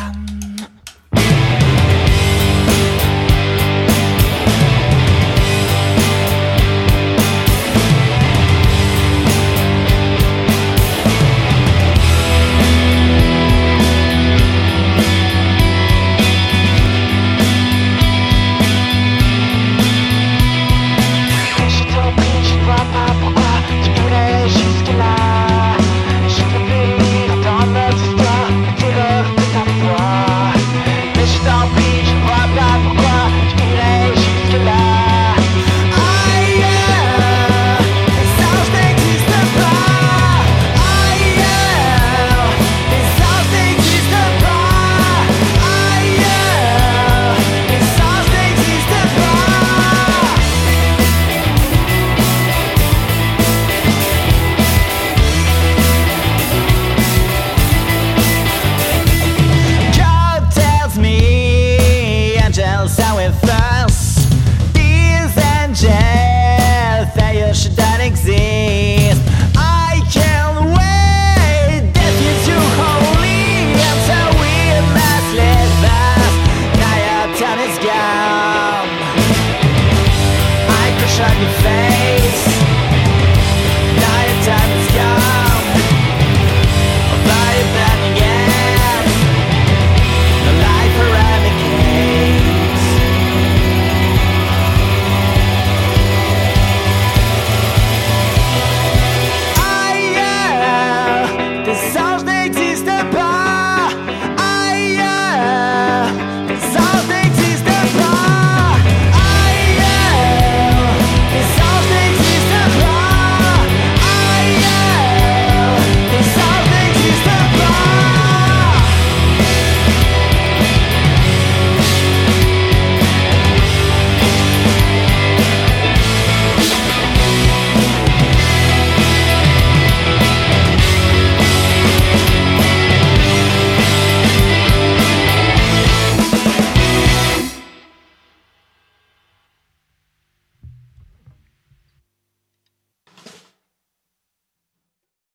Bam.